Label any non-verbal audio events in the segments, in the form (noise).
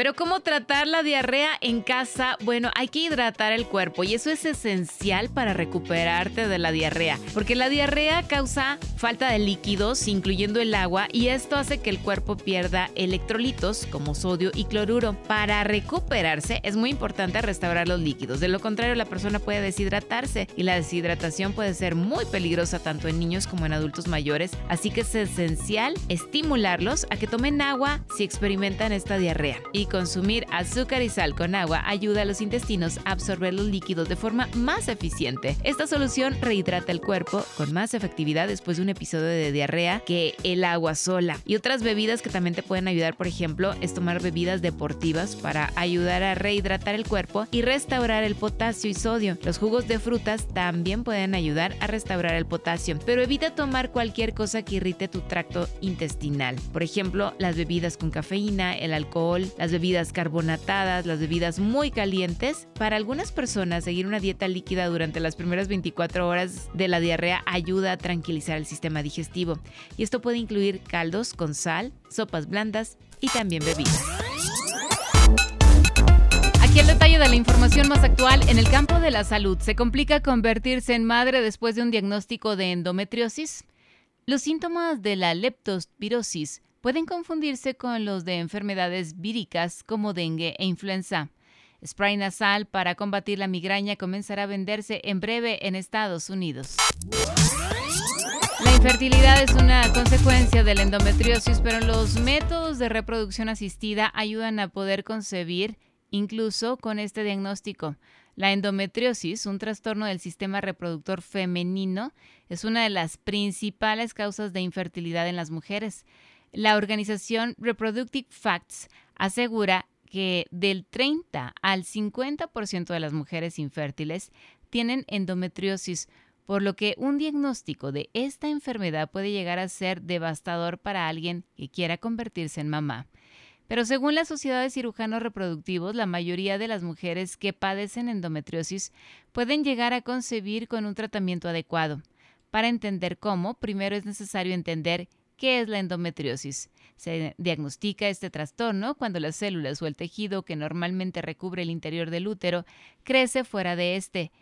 Pero ¿cómo tratar la diarrea en casa? Bueno, hay que hidratar el cuerpo y eso es esencial para recuperarte de la diarrea, porque la diarrea causa falta de líquidos, incluyendo el agua, y esto hace que el cuerpo pierda electrolitos como sodio y cloruro. Para recuperarse es muy importante restaurar los líquidos, de lo contrario la persona puede deshidratarse y la deshidratación puede ser muy peligrosa tanto en niños como en adultos mayores, así que es esencial estimularlos a que tomen agua si experimentan esta diarrea. Consumir azúcar y sal con agua ayuda a los intestinos a absorber los líquidos de forma más eficiente. Esta solución rehidrata el cuerpo con más efectividad después de un episodio de diarrea que el agua sola. Y otras bebidas que también te pueden ayudar, por ejemplo, es tomar bebidas deportivas para ayudar a rehidratar el cuerpo y restaurar el potasio y sodio. Los jugos de frutas también pueden ayudar a restaurar el potasio, pero evita tomar cualquier cosa que irrite tu tracto intestinal. Por ejemplo, las bebidas con cafeína, el alcohol, las bebidas bebidas carbonatadas, las bebidas muy calientes. Para algunas personas, seguir una dieta líquida durante las primeras 24 horas de la diarrea ayuda a tranquilizar el sistema digestivo. Y esto puede incluir caldos con sal, sopas blandas y también bebidas. Aquí el detalle de la información más actual en el campo de la salud. ¿Se complica convertirse en madre después de un diagnóstico de endometriosis? Los síntomas de la leptospirosis pueden confundirse con los de enfermedades víricas como dengue e influenza. Spray nasal para combatir la migraña comenzará a venderse en breve en Estados Unidos. La infertilidad es una consecuencia de la endometriosis, pero los métodos de reproducción asistida ayudan a poder concebir incluso con este diagnóstico. La endometriosis, un trastorno del sistema reproductor femenino, es una de las principales causas de infertilidad en las mujeres. La organización Reproductive Facts asegura que del 30 al 50% de las mujeres infértiles tienen endometriosis, por lo que un diagnóstico de esta enfermedad puede llegar a ser devastador para alguien que quiera convertirse en mamá. Pero según la Sociedad de Cirujanos Reproductivos, la mayoría de las mujeres que padecen endometriosis pueden llegar a concebir con un tratamiento adecuado. Para entender cómo, primero es necesario entender ¿Qué es la endometriosis? Se diagnostica este trastorno cuando las células o el tejido que normalmente recubre el interior del útero crece fuera de este.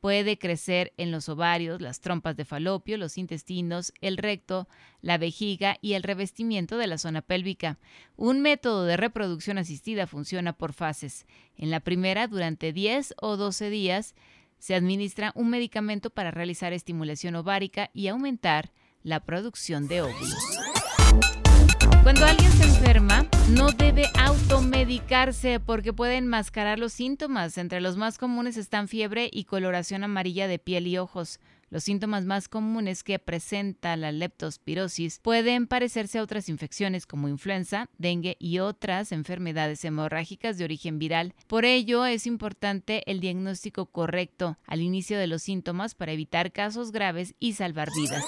Puede crecer en los ovarios, las trompas de falopio, los intestinos, el recto, la vejiga y el revestimiento de la zona pélvica. Un método de reproducción asistida funciona por fases. En la primera, durante 10 o 12 días, se administra un medicamento para realizar estimulación ovárica y aumentar la producción de óvulos. Cuando alguien se enferma, no debe automedicarse porque puede enmascarar los síntomas. Entre los más comunes están fiebre y coloración amarilla de piel y ojos. Los síntomas más comunes que presenta la leptospirosis pueden parecerse a otras infecciones como influenza, dengue y otras enfermedades hemorrágicas de origen viral. Por ello, es importante el diagnóstico correcto al inicio de los síntomas para evitar casos graves y salvar vidas.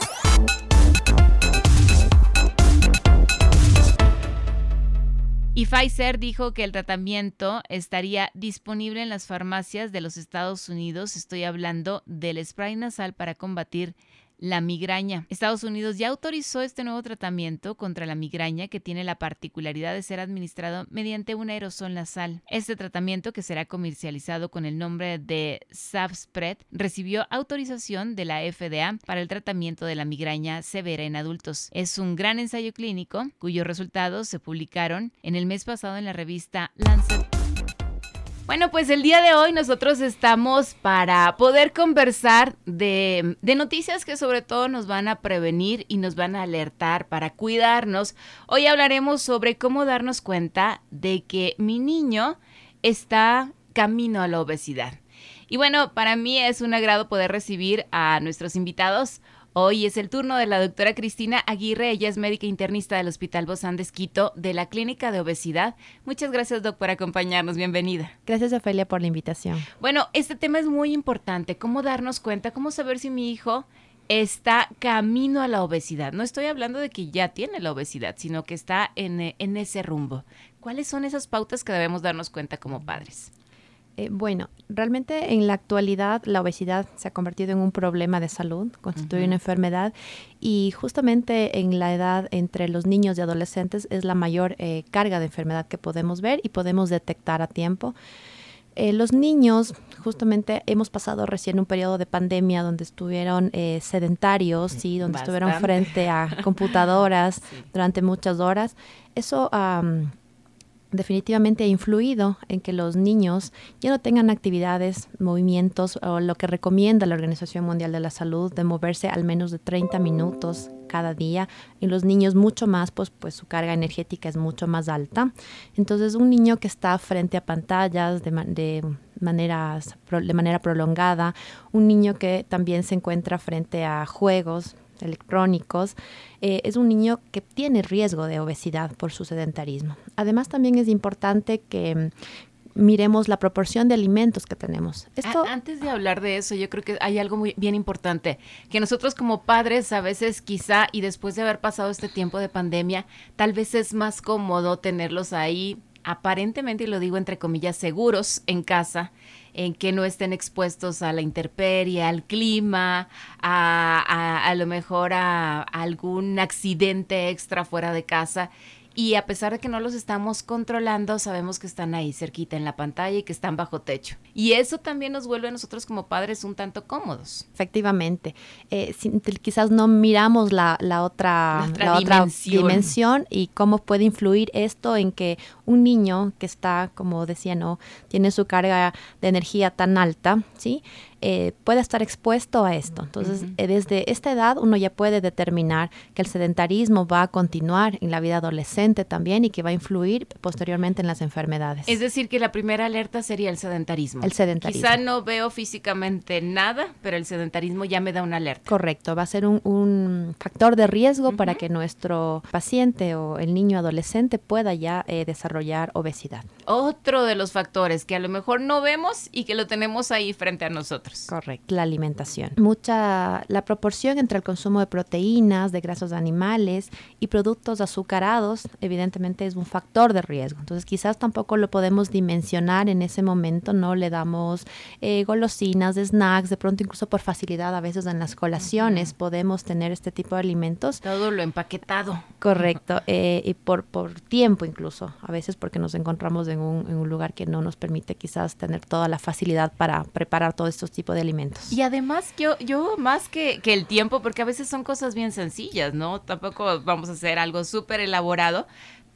Y Pfizer dijo que el tratamiento estaría disponible en las farmacias de los Estados Unidos. Estoy hablando del spray nasal para combatir la migraña. Estados Unidos ya autorizó este nuevo tratamiento contra la migraña que tiene la particularidad de ser administrado mediante un aerosol nasal. Este tratamiento, que será comercializado con el nombre de Savspread, recibió autorización de la FDA para el tratamiento de la migraña severa en adultos. Es un gran ensayo clínico cuyos resultados se publicaron en el mes pasado en la revista Lancet bueno, pues el día de hoy nosotros estamos para poder conversar de, noticias que sobre todo nos van a prevenir y nos van a alertar para cuidarnos. Hoy hablaremos sobre cómo darnos cuenta de que mi niño está camino a la obesidad. Y bueno, para mí es un agrado poder recibir a nuestros invitados. Hoy es el turno de la doctora Cristina Aguirre, ella es médica internista del Hospital Bozán de Esquito de la Clínica de Obesidad. Muchas gracias, doc, por acompañarnos. Bienvenida. Gracias, Ofelia, por la invitación. Bueno, este tema es muy importante. ¿Cómo darnos cuenta? ¿Cómo saber si mi hijo está camino a la obesidad? No estoy hablando de que ya tiene la obesidad, sino que está en, en ese rumbo. ¿Cuáles son esas pautas que debemos darnos cuenta como padres? Eh, bueno, realmente en la actualidad la obesidad se ha convertido en un problema de salud, constituye una enfermedad y justamente en la edad entre los niños y adolescentes es la mayor eh, carga de enfermedad que podemos ver y podemos detectar a tiempo. Eh, los niños, justamente hemos pasado recién un periodo de pandemia donde estuvieron sedentarios, ¿sí? donde estuvieron frente a computadoras (laughs) durante muchas horas. Eso definitivamente ha influido en que los niños ya no tengan actividades, movimientos o lo que recomienda la Organización Mundial de la Salud de moverse al menos de 30 minutos cada día. En los niños mucho más, pues, pues su carga energética es mucho más alta. Entonces un niño que está frente a pantallas de, de de manera prolongada, un niño que también se encuentra frente a juegos, electrónicos, eh, es un niño que tiene riesgo de obesidad por su sedentarismo. Además, también es importante que mm, miremos la proporción de alimentos que tenemos. Esto, Antes de hablar de eso, yo creo que hay algo muy bien importante, que nosotros como padres a veces quizá y después de haber pasado este tiempo de pandemia, tal vez es más cómodo tenerlos ahí aparentemente, y lo digo entre comillas, seguros en casa en que no estén expuestos a la intemperie, al clima, a, a, lo mejor a, a algún accidente extra fuera de casa y a pesar de que no los estamos controlando, sabemos que están ahí cerquita en la pantalla y que están bajo techo. Y eso también nos vuelve a nosotros como padres un tanto cómodos. Efectivamente. Eh, quizás no miramos la, otra, la otra, dimensión. y cómo puede influir esto en que un niño que está, como decía, no, tiene su carga de energía tan alta, ¿sí? Eh, pueda estar expuesto a esto. Entonces, eh, desde esta edad uno ya puede determinar que el sedentarismo va a continuar en la vida adolescente también y que va a influir posteriormente en las enfermedades. Es decir, que la primera alerta sería el sedentarismo. El sedentarismo. Quizá no veo físicamente nada, pero el sedentarismo ya me da una alerta. Correcto, va a ser un, factor de riesgo para que nuestro paciente o el niño adolescente pueda ya eh, desarrollar obesidad. Otro de los factores que a lo mejor no vemos y que lo tenemos ahí frente a nosotros. Correcto, la alimentación. Mucha, la proporción entre el consumo de proteínas, de grasas animales y productos azucarados, evidentemente es un factor de riesgo. Entonces quizás tampoco lo podemos dimensionar en ese momento, no le damos eh, golosinas, snacks, de pronto incluso por facilidad a veces en las colaciones podemos tener este tipo de alimentos. Todo lo empaquetado. Correcto, eh, y por, por tiempo incluso, a veces porque nos encontramos en en un lugar que no nos permite quizás tener toda la facilidad para preparar todos estos tipo de alimentos. Y además yo, yo más que, que el tiempo, porque a veces son cosas bien sencillas, ¿no? Tampoco vamos a hacer algo súper elaborado,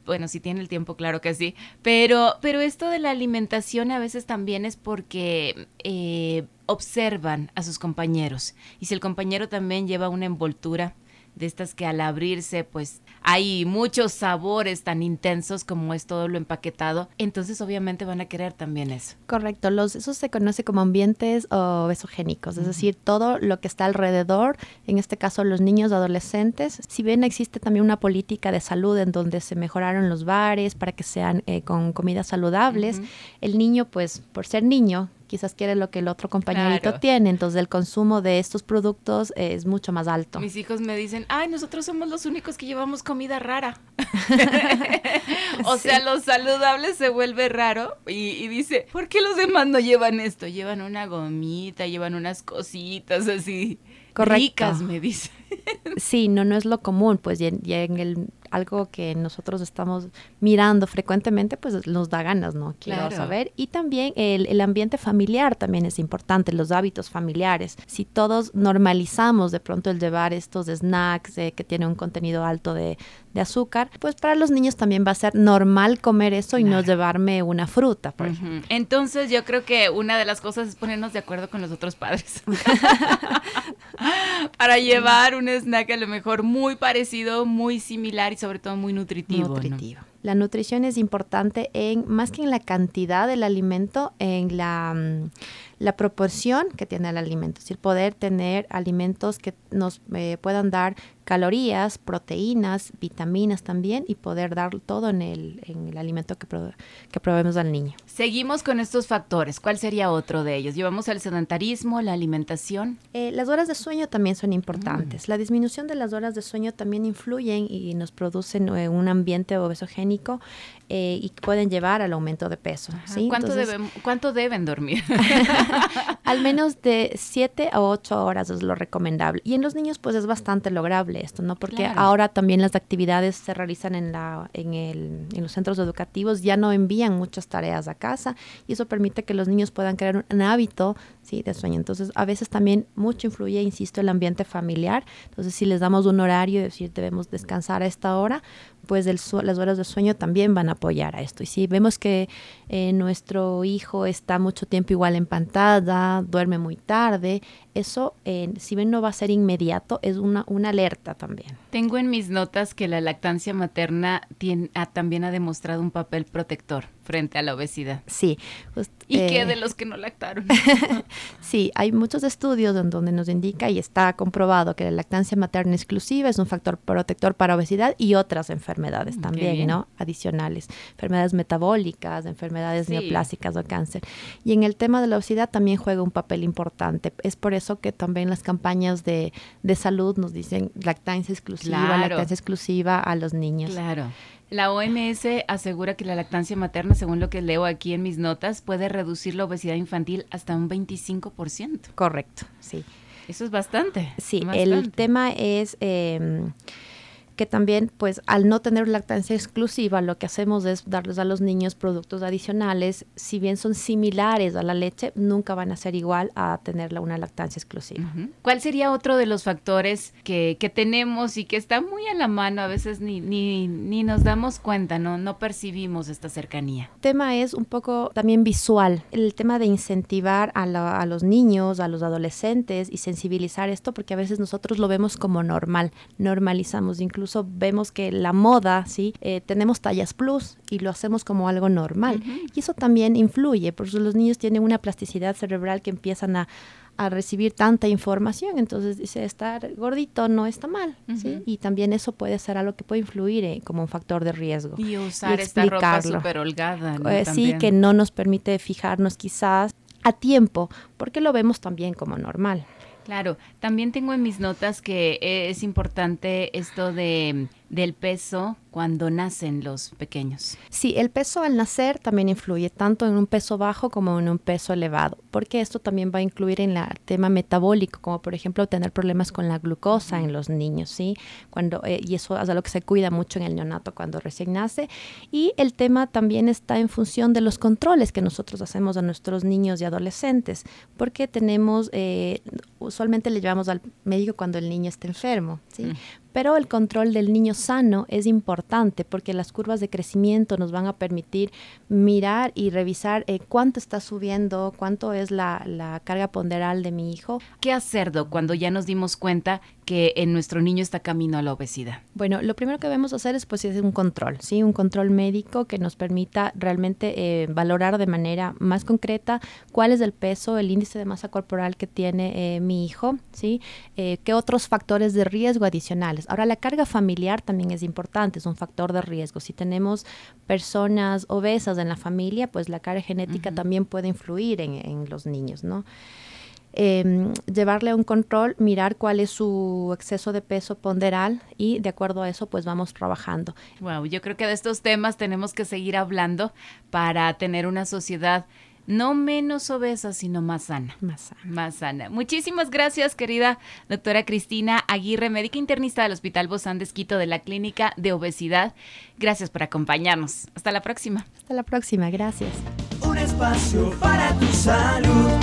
bueno, si tiene el tiempo, claro que sí. Pero, pero esto de la alimentación a veces también es porque eh, observan a sus compañeros. Y si el compañero también lleva una envoltura de estas que al abrirse pues hay muchos sabores tan intensos como es todo lo empaquetado, entonces obviamente van a querer también eso. Correcto, los, eso se conoce como ambientes obesogénicos, es decir, todo lo que está alrededor, en este caso los niños adolescentes, si bien existe también una política de salud en donde se mejoraron los bares para que sean eh, con comidas saludables, el niño pues por ser niño quizás quiere lo que el otro compañerito tiene, entonces el consumo de estos productos es mucho más alto. Mis hijos me dicen, ay, nosotros somos los únicos que llevamos comida rara. (laughs) o sea, lo saludable se vuelve raro y, dice, ¿por qué los demás no llevan esto? Llevan una gomita, llevan unas cositas así. Ricas, me dice. sí, no, no es lo común, pues ya en el algo que nosotros estamos mirando frecuentemente, pues nos da ganas, ¿no? Quiero saber. Y también el, el, ambiente familiar también es importante, los hábitos familiares. Si todos normalizamos de pronto el llevar estos snacks eh, que tienen un contenido alto de, de, azúcar, pues para los niños también va a ser normal comer eso y no llevarme una fruta. Por Entonces yo creo que una de las cosas es ponernos de acuerdo con los otros padres. (laughs) para llevar un snack a lo mejor muy parecido, muy similar y sobre todo muy nutritivo. La nutrición es importante en más que en la cantidad del alimento, en la, mm, la proporción que tiene el alimento, es decir, poder tener alimentos que nos eh, puedan dar calorías, proteínas, vitaminas también y poder dar todo en el, en el alimento que, que proveemos al niño. Seguimos con estos factores. ¿Cuál sería otro de ellos? Llevamos el sedentarismo, la alimentación. Eh, las horas de sueño también son importantes. Mm. La disminución de las horas de sueño también influyen y nos producen eh, un ambiente obesogénico eh, y pueden llevar al aumento de peso. ¿Cuánto, deben, ¿Cuánto deben dormir? (laughs) al menos de (laughs) 7 a 8 horas es lo recomendable. Y en los niños pues es bastante lograble esto, ¿no? Porque ahora también las actividades se realizan en, la, en, el, en los centros educativos, ya no envían muchas tareas a casa y eso permite que los niños puedan crear un, hábito ¿sí? de sueño. Entonces, a veces también mucho influye, insisto, el ambiente familiar. Entonces, si les damos un horario, es decir, debemos descansar a esta hora, pues las horas de sueño también van a apoyar a esto. Y si vemos que eh, nuestro hijo está mucho tiempo igual en pantalla, duerme muy tarde, eso, eh, si bien no va a ser inmediato, es una, una alerta también. Tengo en mis notas que la lactancia materna tiene, también ha demostrado un papel protector frente a la obesidad. Sí. ¿Y qué eh, de los que no lactaron? (laughs) sí, hay muchos estudios en donde nos indica y está comprobado que la lactancia materna exclusiva es un factor protector para obesidad y otras enfermedades mm, también, ¿no? Adicionales, enfermedades metabólicas, enfermedades neoplásicas o cáncer. Y en el tema de la obesidad también juega un papel importante. Es por eso que también las campañas de, de salud nos dicen lactancia exclusiva, lactancia exclusiva a los niños. Claro. La OMS asegura que la lactancia materna, según lo que leo aquí en mis notas, puede reducir la obesidad infantil hasta un 25%. Correcto, sí. Eso es bastante. Sí, el tema es... Eh, que también, pues, al no tener lactancia exclusiva, lo que hacemos es darles a los niños productos adicionales, si bien son similares a la leche, nunca van a ser igual a tener una lactancia exclusiva. ¿Cuál sería otro de los factores que, que, tenemos y que está muy a la mano, a veces ni, ni, ni nos damos cuenta, no, no percibimos esta cercanía? El tema es un poco también visual, el tema de incentivar a, a los niños, a los adolescentes y sensibilizar esto, porque a veces nosotros lo vemos como normal, normalizamos incluso incluso vemos que la moda, ¿sí? Eh, tenemos tallas plus y lo hacemos como algo normal. Y eso también influye, porque los niños tienen una plasticidad cerebral que empiezan a, recibir tanta información. Entonces dice, estar gordito no está mal, ¿sí? Y también eso puede ser algo que puede influir eh, como un factor de riesgo. Y usar esta ropa súper holgada, eh, sí, que no nos permite fijarnos quizás a tiempo, porque lo vemos también como normal. Claro, también tengo en mis notas que es importante esto de del peso cuando nacen los pequeños. Sí, el peso al nacer también influye tanto en un peso bajo como en un peso elevado, porque esto también va a incluir en el tema metabólico, como por ejemplo tener problemas con la glucosa en los niños, ¿sí? Cuando, eh, y eso es algo que se cuida mucho en el neonato cuando recién nace. Y el tema también está en función de los controles que nosotros hacemos a nuestros niños y adolescentes, porque tenemos, eh, usualmente le llevamos al médico cuando el niño está enfermo, ¿sí? Mm. Pero el control del niño sano es importante porque las curvas de crecimiento nos van a permitir mirar y revisar eh, cuánto está subiendo, cuánto es la, la, carga ponderal de mi hijo. ¿Qué hacer, cuando ya nos dimos cuenta que en nuestro niño está camino a la obesidad? Bueno, lo primero que debemos hacer es pues un control, ¿sí? Un control médico que nos permita realmente eh, valorar de manera más concreta cuál es el peso, el índice de masa corporal que tiene eh, mi hijo, ¿sí? Eh, qué otros factores de riesgo adicionales. Ahora, la carga familiar también es importante, es un factor de riesgo. Si tenemos personas obesas en la familia, pues la carga genética también puede influir en, en los niños, ¿no? Eh, llevarle a un control, mirar cuál es su exceso de peso ponderal y de acuerdo a eso pues vamos trabajando. Wow, yo creo que de estos temas tenemos que seguir hablando para tener una sociedad no menos obesa, sino más sana. Más sana. Más sana. Muchísimas gracias, querida doctora Cristina Aguirre, médica internista del Hospital Bozán de Esquito de la Clínica de Obesidad. Gracias por acompañarnos. Hasta la próxima. Hasta la próxima, gracias. Un espacio para tu salud.